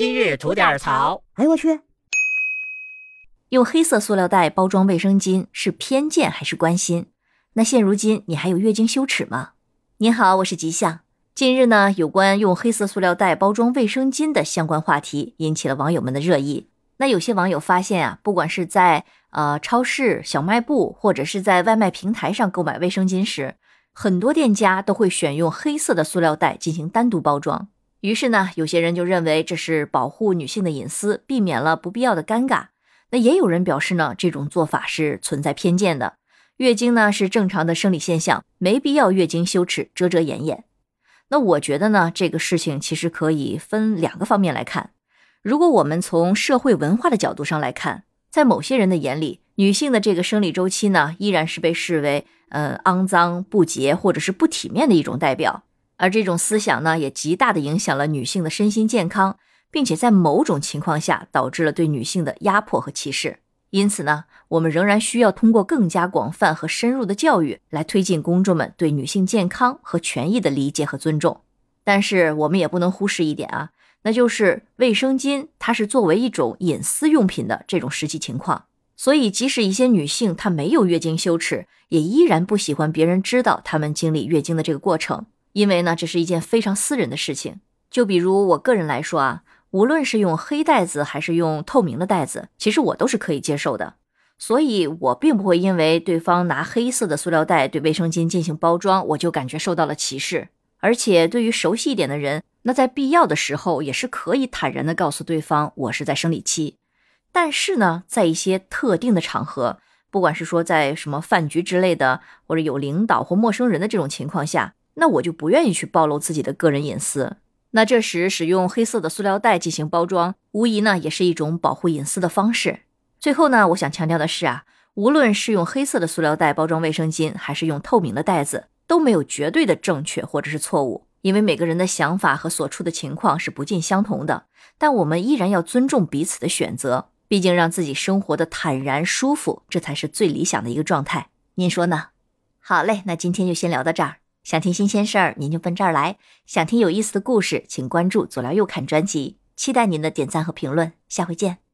今日吐点槽。哎呦我去！用黑色塑料袋包装卫生巾是偏见还是关心？那现如今你还有月经羞耻吗？您好，我是吉祥。近日呢，有关用黑色塑料袋包装卫生巾的相关话题引起了网友们的热议。那有些网友发现啊，不管是在呃超市、小卖部，或者是在外卖平台上购买卫生巾时，很多店家都会选用黑色的塑料袋进行单独包装。于是呢，有些人就认为这是保护女性的隐私，避免了不必要的尴尬。那也有人表示呢，这种做法是存在偏见的。月经呢是正常的生理现象，没必要月经羞耻、遮遮掩掩。那我觉得呢，这个事情其实可以分两个方面来看。如果我们从社会文化的角度上来看，在某些人的眼里，女性的这个生理周期呢，依然是被视为呃肮脏、不洁或者是不体面的一种代表，而这种思想呢，也极大的影响了女性的身心健康，并且在某种情况下导致了对女性的压迫和歧视。因此呢，我们仍然需要通过更加广泛和深入的教育，来推进公众们对女性健康和权益的理解和尊重。但是，我们也不能忽视一点啊。那就是卫生巾，它是作为一种隐私用品的这种实际情况。所以，即使一些女性她没有月经羞耻，也依然不喜欢别人知道她们经历月经的这个过程，因为呢，这是一件非常私人的事情。就比如我个人来说啊，无论是用黑袋子还是用透明的袋子，其实我都是可以接受的。所以，我并不会因为对方拿黑色的塑料袋对卫生巾进行包装，我就感觉受到了歧视。而且，对于熟悉一点的人，那在必要的时候也是可以坦然的告诉对方我是在生理期。但是呢，在一些特定的场合，不管是说在什么饭局之类的，或者有领导或陌生人的这种情况下，那我就不愿意去暴露自己的个人隐私。那这时使用黑色的塑料袋进行包装，无疑呢也是一种保护隐私的方式。最后呢，我想强调的是啊，无论是用黑色的塑料袋包装卫生巾，还是用透明的袋子。都没有绝对的正确或者是错误，因为每个人的想法和所处的情况是不尽相同的。但我们依然要尊重彼此的选择，毕竟让自己生活的坦然舒服，这才是最理想的一个状态。您说呢？好嘞，那今天就先聊到这儿。想听新鲜事儿，您就奔这儿来；想听有意思的故事，请关注左聊右侃专辑。期待您的点赞和评论，下回见。